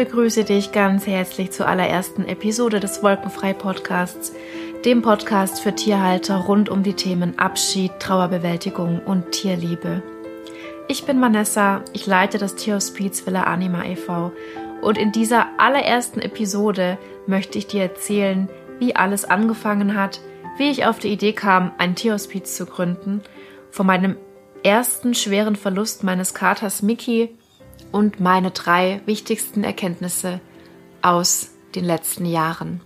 begrüße dich ganz herzlich zur allerersten Episode des Wolkenfrei Podcasts, dem Podcast für Tierhalter rund um die Themen Abschied, Trauerbewältigung und Tierliebe. Ich bin Vanessa, ich leite das Tierhospiz Villa Anima e.V. und in dieser allerersten Episode möchte ich dir erzählen, wie alles angefangen hat, wie ich auf die Idee kam, ein Tierhospiz zu gründen, von meinem ersten schweren Verlust meines Katers Mickey und meine drei wichtigsten Erkenntnisse aus den letzten Jahren.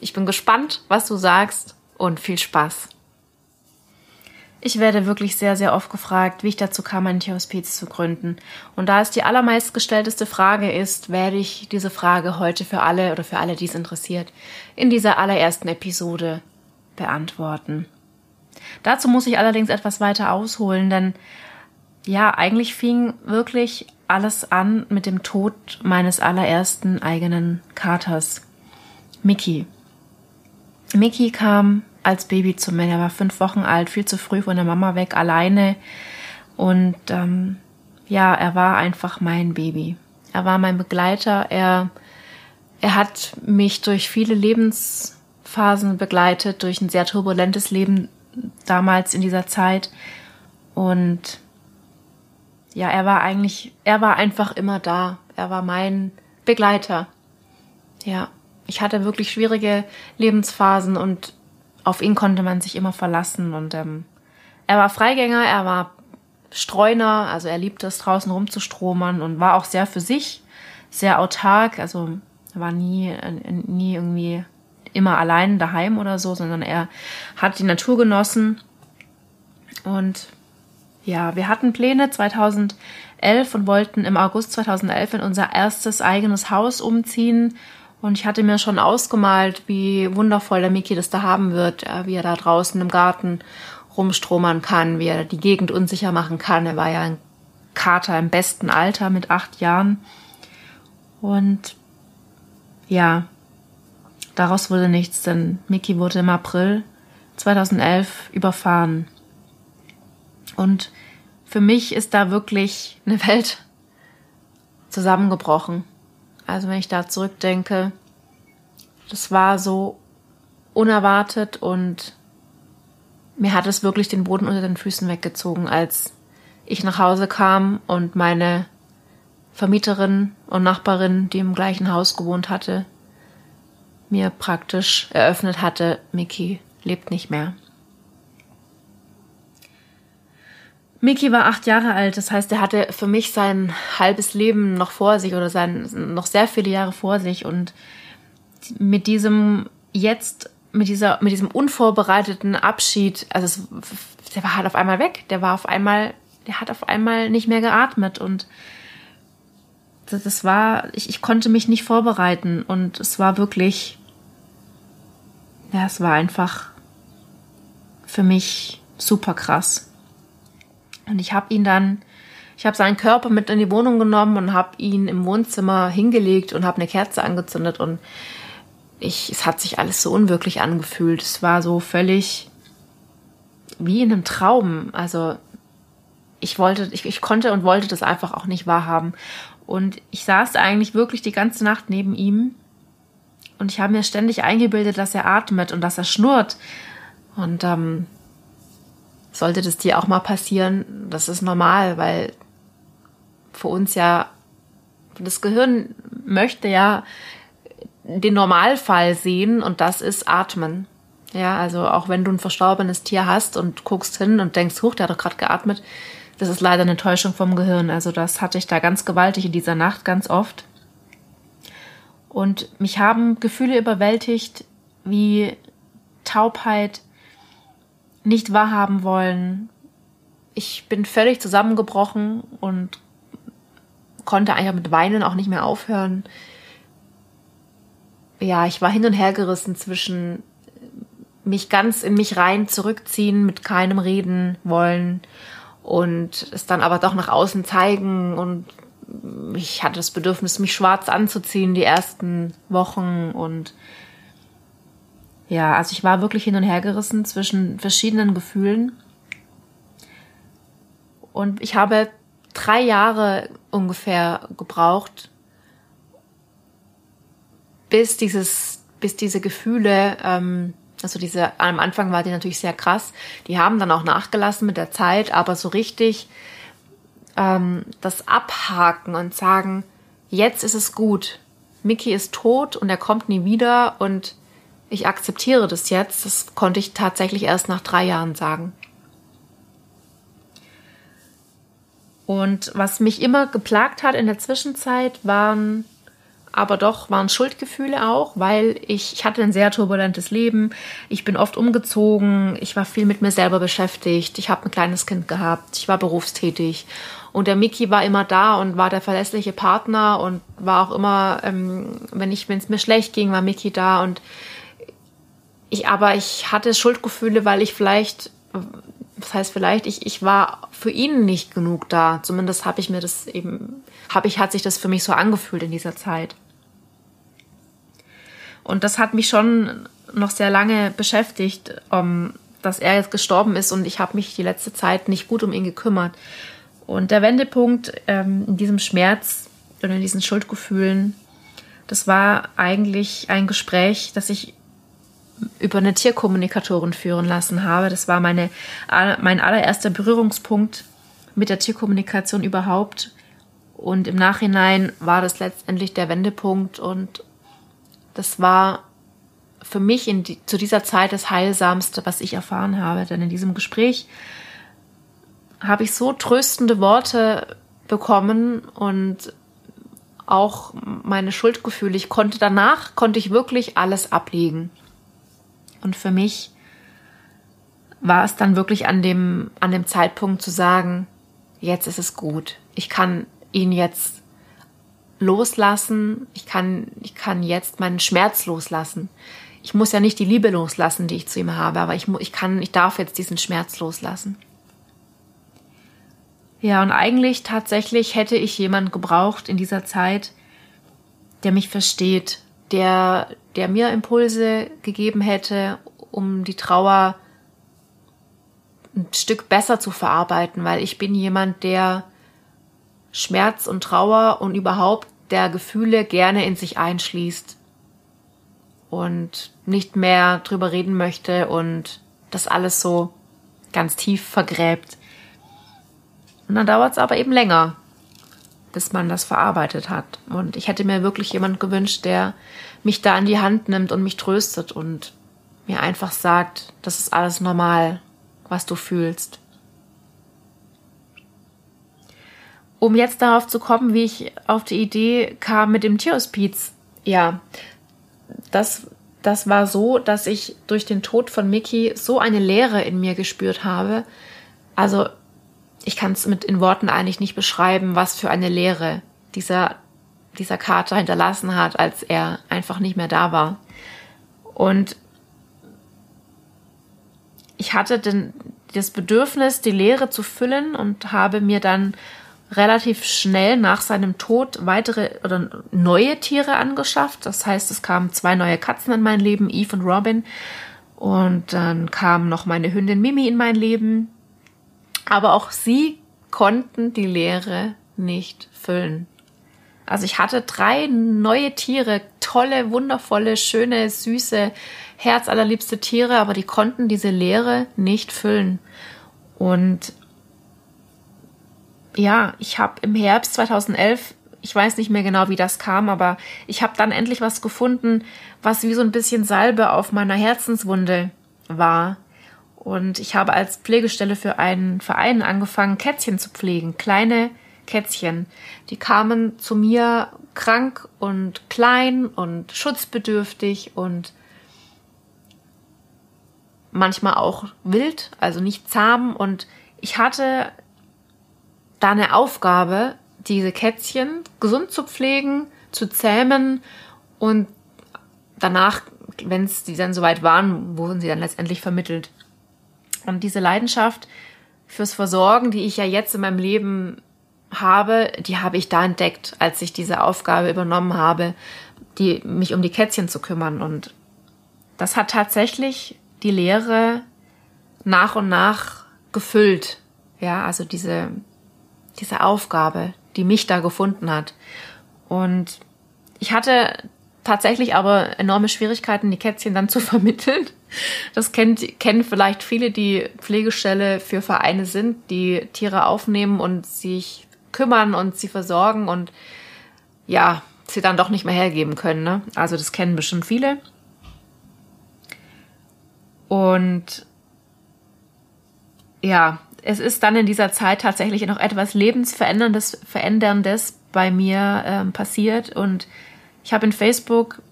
Ich bin gespannt, was du sagst und viel Spaß. Ich werde wirklich sehr, sehr oft gefragt, wie ich dazu kam, ein Tierhospiz zu gründen. Und da es die allermeistgestellteste Frage ist, werde ich diese Frage heute für alle oder für alle, die es interessiert, in dieser allerersten Episode beantworten. Dazu muss ich allerdings etwas weiter ausholen, denn ja, eigentlich fing wirklich alles an mit dem Tod meines allerersten eigenen Katers, Mickey. Mickey kam als Baby zu mir. Er war fünf Wochen alt, viel zu früh von der Mama weg, alleine. Und ähm, ja, er war einfach mein Baby. Er war mein Begleiter. Er, er hat mich durch viele Lebensphasen begleitet, durch ein sehr turbulentes Leben damals in dieser Zeit. Und ja, er war eigentlich, er war einfach immer da. Er war mein Begleiter. Ja, ich hatte wirklich schwierige Lebensphasen und auf ihn konnte man sich immer verlassen. Und ähm, er war Freigänger, er war Streuner, also er liebte es draußen rumzustromern und war auch sehr für sich, sehr autark. Also er war nie, nie irgendwie immer allein daheim oder so, sondern er hat die Natur genossen und ja, wir hatten Pläne 2011 und wollten im August 2011 in unser erstes eigenes Haus umziehen. Und ich hatte mir schon ausgemalt, wie wundervoll der Miki das da haben wird, wie er da draußen im Garten rumstromern kann, wie er die Gegend unsicher machen kann. Er war ja ein Kater im besten Alter mit acht Jahren. Und ja, daraus wurde nichts, denn Miki wurde im April 2011 überfahren. Und für mich ist da wirklich eine Welt zusammengebrochen. Also wenn ich da zurückdenke, das war so unerwartet und mir hat es wirklich den Boden unter den Füßen weggezogen, als ich nach Hause kam und meine Vermieterin und Nachbarin, die im gleichen Haus gewohnt hatte, mir praktisch eröffnet hatte, Miki lebt nicht mehr. Miki war acht Jahre alt, das heißt, er hatte für mich sein halbes Leben noch vor sich oder sein noch sehr viele Jahre vor sich und mit diesem jetzt mit dieser mit diesem unvorbereiteten Abschied, also es, der war halt auf einmal weg, der war auf einmal, der hat auf einmal nicht mehr geatmet und das, das war, ich, ich konnte mich nicht vorbereiten und es war wirklich, ja, es war einfach für mich super krass. Und ich habe ihn dann, ich habe seinen Körper mit in die Wohnung genommen und habe ihn im Wohnzimmer hingelegt und habe eine Kerze angezündet und ich, es hat sich alles so unwirklich angefühlt. Es war so völlig wie in einem Traum. Also ich wollte, ich, ich konnte und wollte das einfach auch nicht wahrhaben. Und ich saß eigentlich wirklich die ganze Nacht neben ihm und ich habe mir ständig eingebildet, dass er atmet und dass er schnurrt. Und ähm, sollte das dir auch mal passieren, das ist normal, weil für uns ja, das Gehirn möchte ja den Normalfall sehen und das ist Atmen. Ja, also auch wenn du ein verstorbenes Tier hast und guckst hin und denkst, huch, der hat doch gerade geatmet, das ist leider eine Täuschung vom Gehirn. Also das hatte ich da ganz gewaltig in dieser Nacht ganz oft. Und mich haben Gefühle überwältigt wie Taubheit, nicht wahrhaben wollen. Ich bin völlig zusammengebrochen und konnte einfach mit Weinen auch nicht mehr aufhören. Ja, ich war hin und her gerissen zwischen mich ganz in mich rein zurückziehen, mit keinem reden wollen und es dann aber doch nach außen zeigen und ich hatte das Bedürfnis, mich schwarz anzuziehen die ersten Wochen und ja, also ich war wirklich hin und her gerissen zwischen verschiedenen Gefühlen. Und ich habe drei Jahre ungefähr gebraucht, bis dieses, bis diese Gefühle, ähm, also diese, am Anfang war die natürlich sehr krass, die haben dann auch nachgelassen mit der Zeit, aber so richtig ähm, das abhaken und sagen, jetzt ist es gut, Mickey ist tot und er kommt nie wieder und ich akzeptiere das jetzt, das konnte ich tatsächlich erst nach drei Jahren sagen. Und was mich immer geplagt hat in der Zwischenzeit waren aber doch waren Schuldgefühle auch, weil ich, ich hatte ein sehr turbulentes Leben. Ich bin oft umgezogen, ich war viel mit mir selber beschäftigt, ich habe ein kleines Kind gehabt, ich war berufstätig. Und der Mickey war immer da und war der verlässliche Partner und war auch immer, ähm, wenn ich, wenn es mir schlecht ging, war Mickey da. Und ich, aber ich hatte Schuldgefühle, weil ich vielleicht, das heißt vielleicht, ich, ich war für ihn nicht genug da. Zumindest habe ich mir das eben, habe ich, hat sich das für mich so angefühlt in dieser Zeit. Und das hat mich schon noch sehr lange beschäftigt, um, dass er jetzt gestorben ist und ich habe mich die letzte Zeit nicht gut um ihn gekümmert. Und der Wendepunkt ähm, in diesem Schmerz oder in diesen Schuldgefühlen, das war eigentlich ein Gespräch, das ich über eine Tierkommunikatorin führen lassen habe. Das war meine, mein allererster Berührungspunkt mit der Tierkommunikation überhaupt. Und im Nachhinein war das letztendlich der Wendepunkt und das war für mich in die, zu dieser Zeit das Heilsamste, was ich erfahren habe. Denn in diesem Gespräch habe ich so tröstende Worte bekommen und auch meine Schuldgefühle. Ich konnte danach, konnte ich wirklich alles ablegen. Und für mich war es dann wirklich an dem, an dem Zeitpunkt zu sagen, jetzt ist es gut. Ich kann ihn jetzt loslassen. Ich kann, ich kann jetzt meinen Schmerz loslassen. Ich muss ja nicht die Liebe loslassen, die ich zu ihm habe, aber ich, ich kann, ich darf jetzt diesen Schmerz loslassen. Ja, und eigentlich tatsächlich hätte ich jemanden gebraucht in dieser Zeit, der mich versteht, der, der mir Impulse gegeben hätte, um die Trauer ein Stück besser zu verarbeiten, weil ich bin jemand, der Schmerz und Trauer und überhaupt der Gefühle gerne in sich einschließt und nicht mehr drüber reden möchte und das alles so ganz tief vergräbt. Und dann dauert es aber eben länger, bis man das verarbeitet hat. Und ich hätte mir wirklich jemand gewünscht, der mich da in die Hand nimmt und mich tröstet und mir einfach sagt, das ist alles normal, was du fühlst. Um jetzt darauf zu kommen, wie ich auf die Idee kam mit dem Tierhospiz. Ja, das, das war so, dass ich durch den Tod von Mickey so eine Leere in mir gespürt habe. Also ich kann es mit in Worten eigentlich nicht beschreiben, was für eine Leere dieser, dieser Kater hinterlassen hat, als er einfach nicht mehr da war. Und ich hatte den, das Bedürfnis, die Leere zu füllen und habe mir dann relativ schnell nach seinem Tod weitere oder neue Tiere angeschafft. Das heißt, es kamen zwei neue Katzen in mein Leben, Eve und Robin. Und dann kam noch meine Hündin Mimi in mein Leben. Aber auch sie konnten die Leere nicht füllen. Also ich hatte drei neue Tiere, tolle, wundervolle, schöne, süße, herzallerliebste Tiere, aber die konnten diese Leere nicht füllen. Und ja, ich habe im Herbst 2011, ich weiß nicht mehr genau, wie das kam, aber ich habe dann endlich was gefunden, was wie so ein bisschen Salbe auf meiner Herzenswunde war. Und ich habe als Pflegestelle für einen Verein angefangen, Kätzchen zu pflegen. Kleine Kätzchen. Die kamen zu mir krank und klein und schutzbedürftig und manchmal auch wild, also nicht zahm. Und ich hatte da eine Aufgabe, diese Kätzchen gesund zu pflegen, zu zähmen und danach, wenn es die dann soweit waren, wurden sie dann letztendlich vermittelt. Und diese Leidenschaft fürs Versorgen, die ich ja jetzt in meinem Leben habe, die habe ich da entdeckt, als ich diese Aufgabe übernommen habe, die, mich um die Kätzchen zu kümmern. Und das hat tatsächlich die Lehre nach und nach gefüllt. Ja, also diese, diese Aufgabe, die mich da gefunden hat. Und ich hatte tatsächlich aber enorme Schwierigkeiten, die Kätzchen dann zu vermitteln. Das kennt, kennen vielleicht viele, die Pflegestelle für Vereine sind, die Tiere aufnehmen und sich kümmern und sie versorgen und ja, sie dann doch nicht mehr hergeben können. Ne? Also das kennen bestimmt viele. Und ja, es ist dann in dieser Zeit tatsächlich noch etwas Lebensveränderndes Veränderndes bei mir ähm, passiert. Und ich habe in Facebook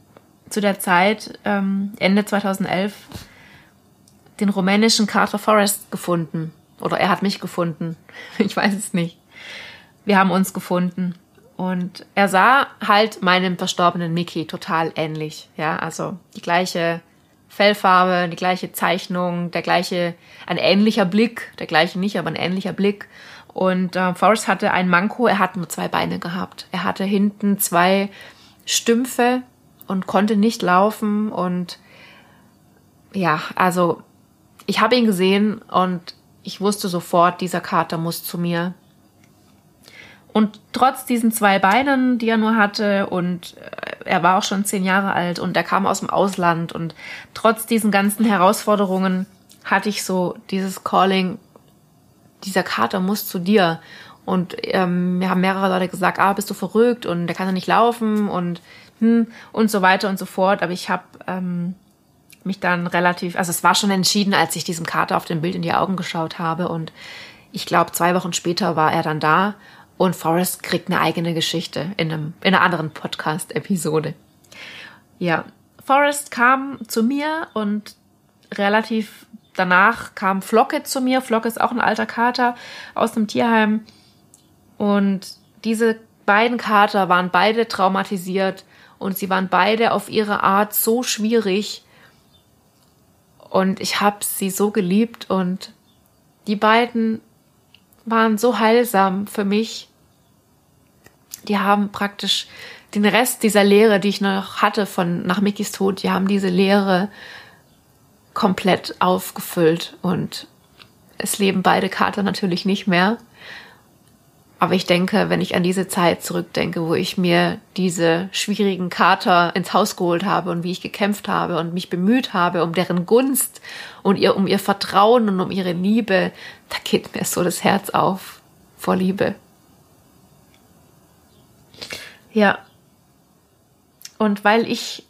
zu der Zeit, ähm, Ende 2011, den rumänischen Carter Forrest gefunden. Oder er hat mich gefunden. Ich weiß es nicht. Wir haben uns gefunden. Und er sah halt meinem verstorbenen Mickey total ähnlich. Ja, also die gleiche Fellfarbe, die gleiche Zeichnung, der gleiche, ein ähnlicher Blick, der gleiche nicht, aber ein ähnlicher Blick. Und äh, Forrest hatte ein Manko, er hat nur zwei Beine gehabt. Er hatte hinten zwei Stümpfe und konnte nicht laufen. Und ja, also ich habe ihn gesehen und ich wusste sofort, dieser Kater muss zu mir. Und trotz diesen zwei Beinen, die er nur hatte, und äh, er war auch schon zehn Jahre alt und er kam aus dem Ausland, und trotz diesen ganzen Herausforderungen hatte ich so dieses Calling, dieser Kater muss zu dir. Und ähm, mir haben mehrere Leute gesagt, ah, bist du verrückt und der kann ja nicht laufen und hm, und so weiter und so fort. Aber ich habe ähm, mich dann relativ, also es war schon entschieden, als ich diesem Kater auf dem Bild in die Augen geschaut habe. Und ich glaube, zwei Wochen später war er dann da und Forrest kriegt eine eigene Geschichte in, einem, in einer anderen Podcast-Episode. Ja, Forrest kam zu mir und relativ danach kam Flocke zu mir. Flocke ist auch ein alter Kater aus dem Tierheim. Und diese beiden Kater waren beide traumatisiert und sie waren beide auf ihre Art so schwierig. Und ich habe sie so geliebt und die beiden waren so heilsam für mich. Die haben praktisch den Rest dieser Lehre, die ich noch hatte von nach Mickys Tod, die haben diese Lehre komplett aufgefüllt und es leben beide Kater natürlich nicht mehr. Aber ich denke, wenn ich an diese Zeit zurückdenke, wo ich mir diese schwierigen Kater ins Haus geholt habe und wie ich gekämpft habe und mich bemüht habe um deren Gunst und ihr, um ihr Vertrauen und um ihre Liebe, da geht mir so das Herz auf vor Liebe. Ja. Und weil ich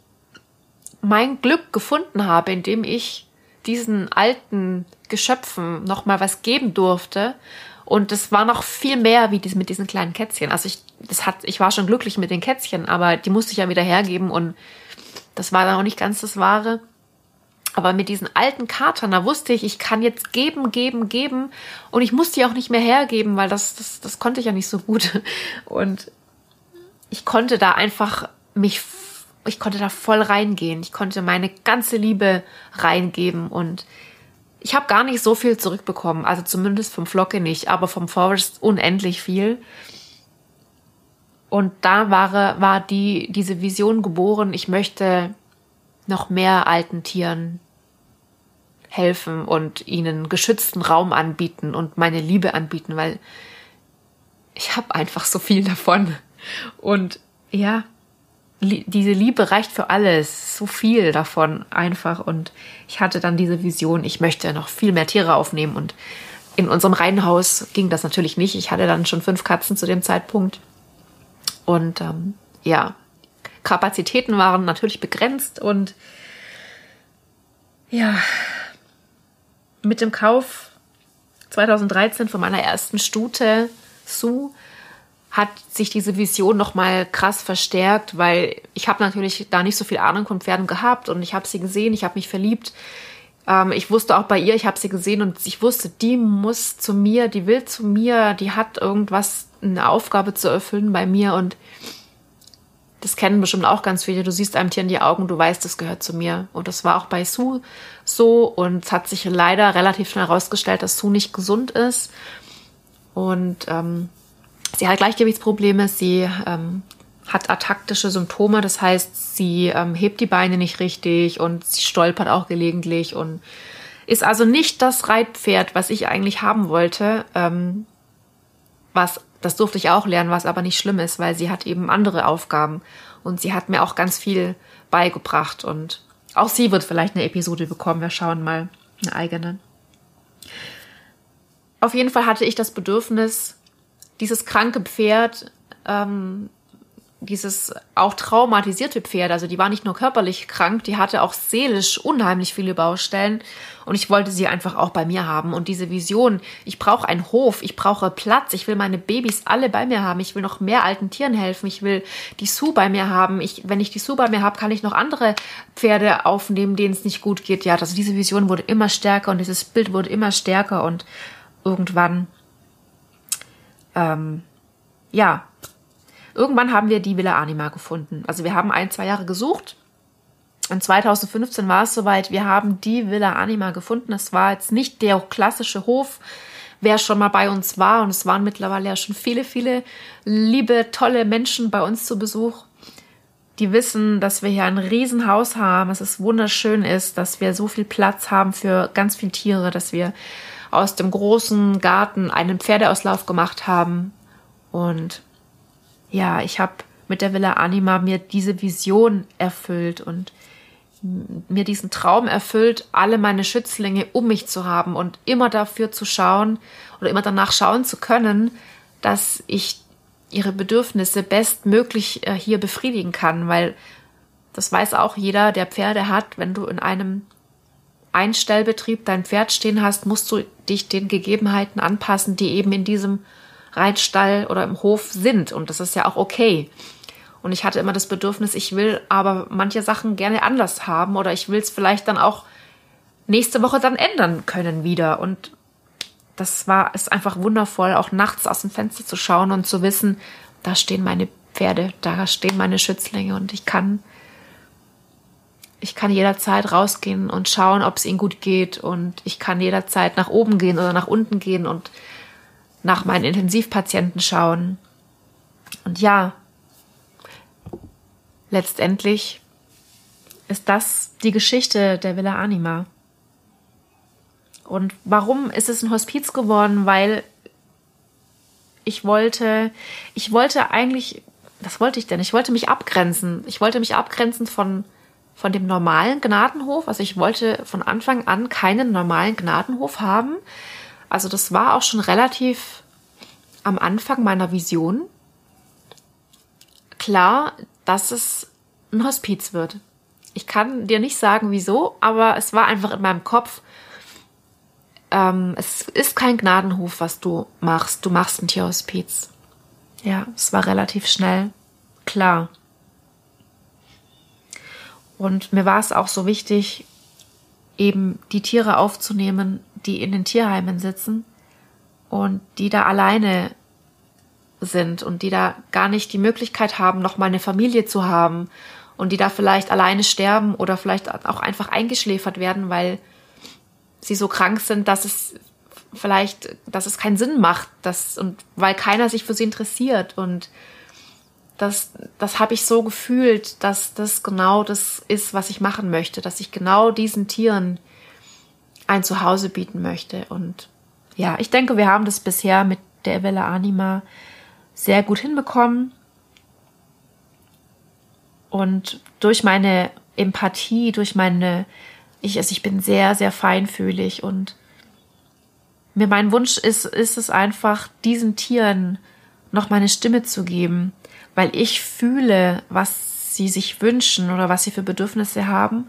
mein Glück gefunden habe, indem ich diesen alten Geschöpfen noch mal was geben durfte und es war noch viel mehr wie dies mit diesen kleinen Kätzchen. Also ich, das hat, ich war schon glücklich mit den Kätzchen, aber die musste ich ja wieder hergeben und das war dann auch nicht ganz das Wahre. Aber mit diesen alten Katern, da wusste ich, ich kann jetzt geben, geben, geben und ich musste die auch nicht mehr hergeben, weil das, das, das konnte ich ja nicht so gut. Und ich konnte da einfach mich, ich konnte da voll reingehen. Ich konnte meine ganze Liebe reingeben und ich habe gar nicht so viel zurückbekommen, also zumindest vom Flocke nicht, aber vom Forest unendlich viel. Und da war, war die, diese Vision geboren, ich möchte noch mehr alten Tieren helfen und ihnen geschützten Raum anbieten und meine Liebe anbieten, weil ich habe einfach so viel davon. Und ja, diese Liebe reicht für alles, so viel davon einfach. Und ich hatte dann diese Vision, ich möchte noch viel mehr Tiere aufnehmen. Und in unserem Reihenhaus ging das natürlich nicht. Ich hatte dann schon fünf Katzen zu dem Zeitpunkt. Und ähm, ja, Kapazitäten waren natürlich begrenzt. Und ja, mit dem Kauf 2013 von meiner ersten Stute, Sue, hat sich diese Vision noch mal krass verstärkt, weil ich habe natürlich da nicht so viel Ahnung von Pferden gehabt und ich habe sie gesehen, ich habe mich verliebt. Ähm, ich wusste auch bei ihr, ich habe sie gesehen und ich wusste, die muss zu mir, die will zu mir, die hat irgendwas, eine Aufgabe zu erfüllen bei mir und das kennen bestimmt auch ganz viele. Du siehst einem Tier in die Augen, du weißt, das gehört zu mir. Und das war auch bei Sue so und es hat sich leider relativ schnell herausgestellt, dass Sue nicht gesund ist. Und ähm, Sie hat Gleichgewichtsprobleme, sie ähm, hat ataktische Symptome, das heißt, sie ähm, hebt die Beine nicht richtig und sie stolpert auch gelegentlich und ist also nicht das Reitpferd, was ich eigentlich haben wollte. Ähm, was, das durfte ich auch lernen, was aber nicht schlimm ist, weil sie hat eben andere Aufgaben. Und sie hat mir auch ganz viel beigebracht und auch sie wird vielleicht eine Episode bekommen. Wir schauen mal eine eigene. Auf jeden Fall hatte ich das Bedürfnis, dieses kranke Pferd ähm, dieses auch traumatisierte Pferd, also die war nicht nur körperlich krank, die hatte auch seelisch unheimlich viele Baustellen und ich wollte sie einfach auch bei mir haben und diese Vision, ich brauche einen Hof, ich brauche Platz, ich will meine Babys alle bei mir haben, ich will noch mehr alten Tieren helfen, ich will die Sue bei mir haben, ich, wenn ich die Sue bei mir habe, kann ich noch andere Pferde aufnehmen, denen es nicht gut geht. Ja, also diese Vision wurde immer stärker und dieses Bild wurde immer stärker und irgendwann, ähm, ja, Irgendwann haben wir die Villa Anima gefunden. Also wir haben ein, zwei Jahre gesucht. Und 2015 war es soweit, wir haben die Villa Anima gefunden. Es war jetzt nicht der klassische Hof, wer schon mal bei uns war. Und es waren mittlerweile ja schon viele, viele liebe, tolle Menschen bei uns zu Besuch. Die wissen, dass wir hier ein Riesenhaus haben, dass es wunderschön ist, dass wir so viel Platz haben für ganz viele Tiere, dass wir aus dem großen Garten einen Pferdeauslauf gemacht haben. Und ja, ich habe mit der Villa Anima mir diese Vision erfüllt und mir diesen Traum erfüllt, alle meine Schützlinge um mich zu haben und immer dafür zu schauen oder immer danach schauen zu können, dass ich ihre Bedürfnisse bestmöglich äh, hier befriedigen kann, weil das weiß auch jeder, der Pferde hat, wenn du in einem Einstellbetrieb dein Pferd stehen hast, musst du dich den Gegebenheiten anpassen, die eben in diesem Reitstall oder im Hof sind. Und das ist ja auch okay. Und ich hatte immer das Bedürfnis, ich will aber manche Sachen gerne anders haben oder ich will es vielleicht dann auch nächste Woche dann ändern können wieder. Und das war, ist einfach wundervoll, auch nachts aus dem Fenster zu schauen und zu wissen, da stehen meine Pferde, da stehen meine Schützlinge und ich kann, ich kann jederzeit rausgehen und schauen, ob es ihnen gut geht und ich kann jederzeit nach oben gehen oder nach unten gehen und nach meinen Intensivpatienten schauen. Und ja, letztendlich ist das die Geschichte der Villa Anima. Und warum ist es ein Hospiz geworden? Weil ich wollte, ich wollte eigentlich, was wollte ich denn? Ich wollte mich abgrenzen. Ich wollte mich abgrenzen von, von dem normalen Gnadenhof. Also ich wollte von Anfang an keinen normalen Gnadenhof haben. Also das war auch schon relativ am Anfang meiner Vision klar, dass es ein Hospiz wird. Ich kann dir nicht sagen, wieso, aber es war einfach in meinem Kopf. Ähm, es ist kein Gnadenhof, was du machst. Du machst ein Tierhospiz. Ja, es war relativ schnell klar. Und mir war es auch so wichtig, eben die Tiere aufzunehmen, die in den Tierheimen sitzen und die da alleine sind und die da gar nicht die Möglichkeit haben, noch mal eine Familie zu haben und die da vielleicht alleine sterben oder vielleicht auch einfach eingeschläfert werden, weil sie so krank sind, dass es vielleicht, dass es keinen Sinn macht, dass, und weil keiner sich für sie interessiert. Und das, das habe ich so gefühlt, dass das genau das ist, was ich machen möchte, dass ich genau diesen Tieren ein Zuhause bieten möchte. Und ja, ich denke, wir haben das bisher mit der Villa Anima sehr gut hinbekommen. Und durch meine Empathie, durch meine, ich, also ich bin sehr, sehr feinfühlig und mir mein Wunsch ist, ist es einfach, diesen Tieren noch meine Stimme zu geben, weil ich fühle, was sie sich wünschen oder was sie für Bedürfnisse haben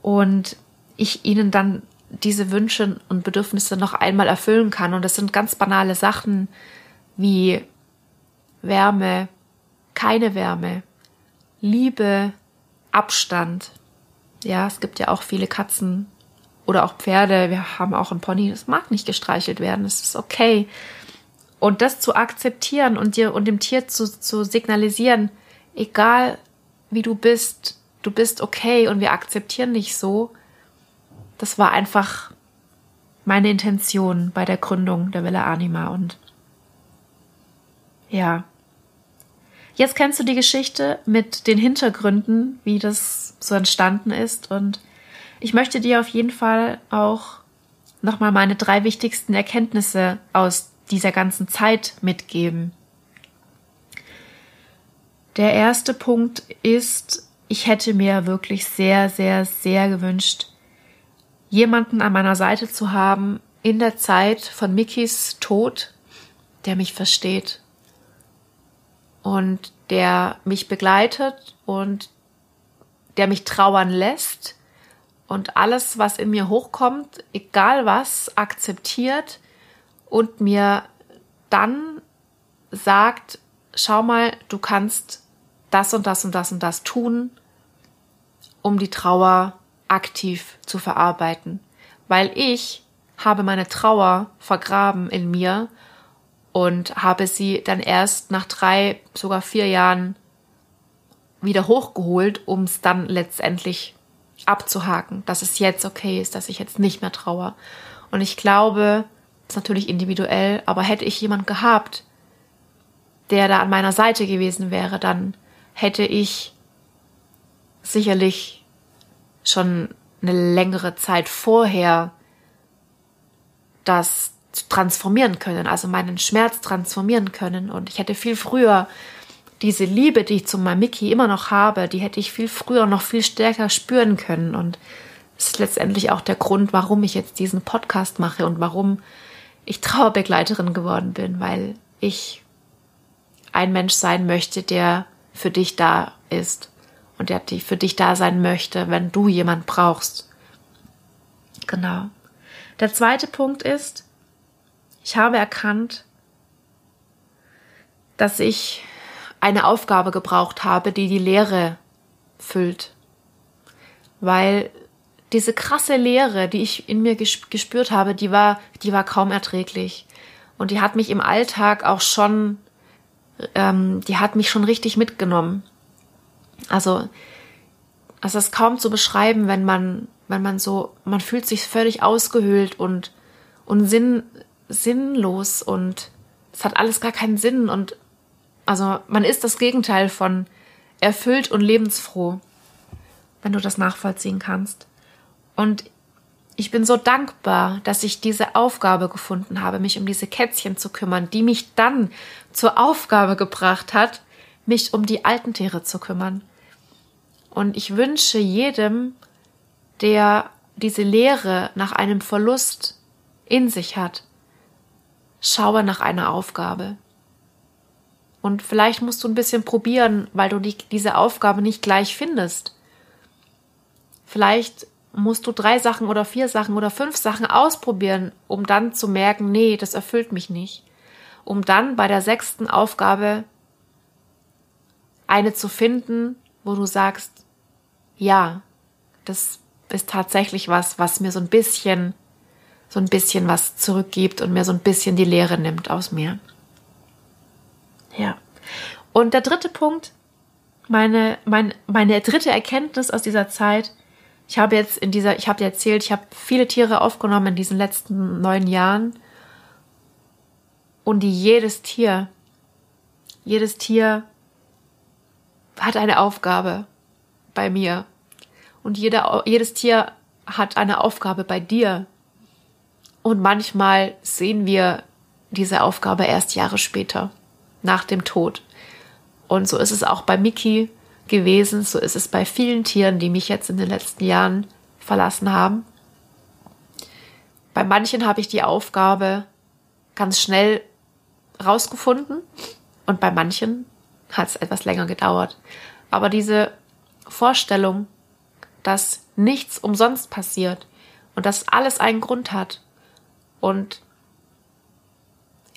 und ich ihnen dann diese Wünsche und Bedürfnisse noch einmal erfüllen kann. Und das sind ganz banale Sachen wie Wärme, keine Wärme, Liebe, Abstand. Ja, es gibt ja auch viele Katzen oder auch Pferde. Wir haben auch ein Pony, das mag nicht gestreichelt werden. Es ist okay. Und das zu akzeptieren und dir und dem Tier zu, zu signalisieren, egal wie du bist, du bist okay und wir akzeptieren dich so. Das war einfach meine Intention bei der Gründung der Villa Anima und ja, Jetzt kennst du die Geschichte mit den Hintergründen, wie das so entstanden ist. Und ich möchte dir auf jeden Fall auch nochmal meine drei wichtigsten Erkenntnisse aus dieser ganzen Zeit mitgeben. Der erste Punkt ist, ich hätte mir wirklich sehr, sehr, sehr gewünscht, jemanden an meiner Seite zu haben in der Zeit von Mickys Tod, der mich versteht und der mich begleitet und der mich trauern lässt und alles, was in mir hochkommt, egal was, akzeptiert und mir dann sagt, schau mal, du kannst das und das und das und das tun, um die Trauer aktiv zu verarbeiten. Weil ich habe meine Trauer vergraben in mir und habe sie dann erst nach drei, sogar vier Jahren wieder hochgeholt, um es dann letztendlich abzuhaken, dass es jetzt okay ist, dass ich jetzt nicht mehr traue. Und ich glaube, ist natürlich individuell, aber hätte ich jemand gehabt, der da an meiner Seite gewesen wäre, dann hätte ich sicherlich schon eine längere Zeit vorher das transformieren können, also meinen Schmerz transformieren können. Und ich hätte viel früher diese Liebe, die ich zu meinem Mickey immer noch habe, die hätte ich viel früher noch viel stärker spüren können. Und das ist letztendlich auch der Grund, warum ich jetzt diesen Podcast mache und warum ich Trauerbegleiterin geworden bin, weil ich ein Mensch sein möchte, der für dich da ist und der für dich da sein möchte, wenn du jemand brauchst. Genau. Der zweite Punkt ist, ich habe erkannt, dass ich eine Aufgabe gebraucht habe, die die Leere füllt. Weil diese krasse Leere, die ich in mir gespürt habe, die war, die war kaum erträglich. Und die hat mich im Alltag auch schon, ähm, die hat mich schon richtig mitgenommen. Also, also es ist kaum zu beschreiben, wenn man, wenn man so, man fühlt sich völlig ausgehöhlt und, und sinn, sinnlos und es hat alles gar keinen Sinn und also man ist das Gegenteil von erfüllt und lebensfroh, wenn du das nachvollziehen kannst. Und ich bin so dankbar, dass ich diese Aufgabe gefunden habe, mich um diese Kätzchen zu kümmern, die mich dann zur Aufgabe gebracht hat, mich um die alten Tiere zu kümmern. Und ich wünsche jedem, der diese Leere nach einem Verlust in sich hat, schaue nach einer Aufgabe. Und vielleicht musst du ein bisschen probieren, weil du die, diese Aufgabe nicht gleich findest. Vielleicht musst du drei Sachen oder vier Sachen oder fünf Sachen ausprobieren, um dann zu merken, nee, das erfüllt mich nicht. Um dann bei der sechsten Aufgabe eine zu finden, wo du sagst, ja, das ist tatsächlich was, was mir so ein bisschen, so ein bisschen was zurückgibt und mir so ein bisschen die Leere nimmt aus mir. Ja. Und der dritte Punkt, meine, meine, meine dritte Erkenntnis aus dieser Zeit, ich habe jetzt in dieser, ich habe dir erzählt, ich habe viele Tiere aufgenommen in diesen letzten neun Jahren. Und jedes Tier, jedes Tier hat eine Aufgabe bei mir. Und jeder, jedes Tier hat eine Aufgabe bei dir. Und manchmal sehen wir diese Aufgabe erst Jahre später nach dem Tod. Und so ist es auch bei Mickey gewesen, so ist es bei vielen Tieren, die mich jetzt in den letzten Jahren verlassen haben. Bei manchen habe ich die Aufgabe ganz schnell rausgefunden und bei manchen hat es etwas länger gedauert. Aber diese Vorstellung, dass nichts umsonst passiert und dass alles einen Grund hat und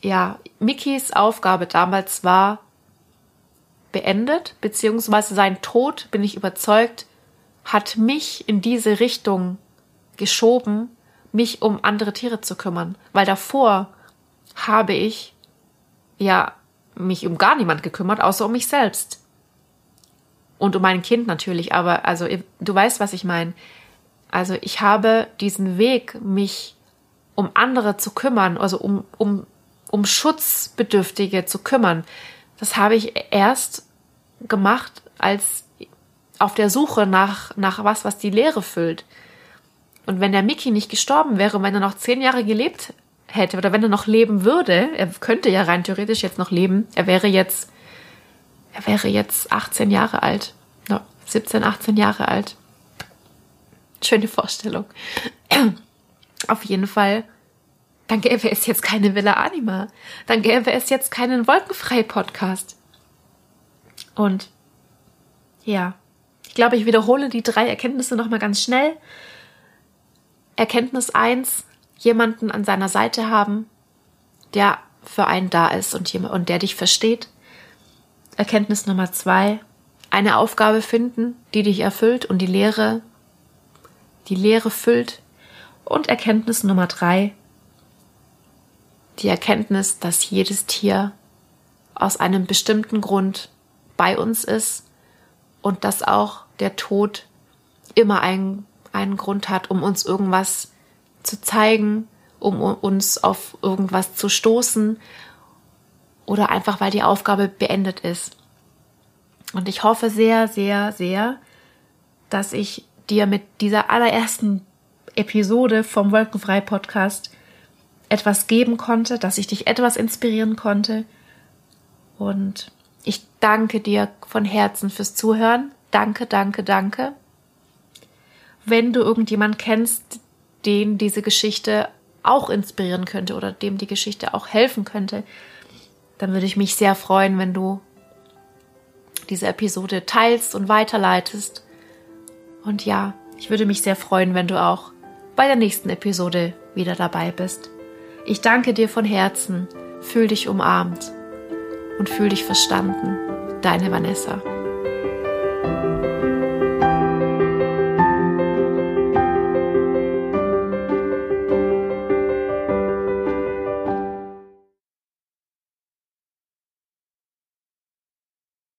ja, Mickys Aufgabe damals war beendet, beziehungsweise sein Tod, bin ich überzeugt, hat mich in diese Richtung geschoben, mich um andere Tiere zu kümmern. Weil davor habe ich ja mich um gar niemand gekümmert, außer um mich selbst. Und um mein Kind natürlich, aber also du weißt, was ich meine. Also ich habe diesen Weg, mich um andere zu kümmern, also um, um um Schutzbedürftige zu kümmern. Das habe ich erst gemacht, als auf der Suche nach, nach was, was die Leere füllt. Und wenn der Mickey nicht gestorben wäre, wenn er noch zehn Jahre gelebt hätte oder wenn er noch leben würde, er könnte ja rein theoretisch jetzt noch leben, er wäre jetzt, er wäre jetzt 18 Jahre alt. No, 17, 18 Jahre alt. Schöne Vorstellung. Auf jeden Fall, dann gäbe es jetzt keine Villa Anima. Dann gäbe es jetzt keinen Wolkenfrei-Podcast. Und ja, ich glaube, ich wiederhole die drei Erkenntnisse nochmal ganz schnell. Erkenntnis eins: jemanden an seiner Seite haben, der für einen da ist und, und der dich versteht. Erkenntnis Nummer zwei, eine Aufgabe finden, die dich erfüllt und die Lehre, die Lehre füllt. Und Erkenntnis Nummer drei, die Erkenntnis, dass jedes Tier aus einem bestimmten Grund bei uns ist und dass auch der Tod immer einen, einen Grund hat, um uns irgendwas zu zeigen, um uns auf irgendwas zu stoßen oder einfach weil die Aufgabe beendet ist. Und ich hoffe sehr, sehr, sehr, dass ich dir mit dieser allerersten Episode vom Wolkenfrei Podcast etwas geben konnte, dass ich dich etwas inspirieren konnte. Und ich danke dir von Herzen fürs Zuhören. Danke, danke, danke. Wenn du irgendjemand kennst, den diese Geschichte auch inspirieren könnte oder dem die Geschichte auch helfen könnte, dann würde ich mich sehr freuen, wenn du diese Episode teilst und weiterleitest. Und ja, ich würde mich sehr freuen, wenn du auch bei der nächsten Episode wieder dabei bist. Ich danke dir von Herzen, fühl dich umarmt und fühl dich verstanden. Deine Vanessa.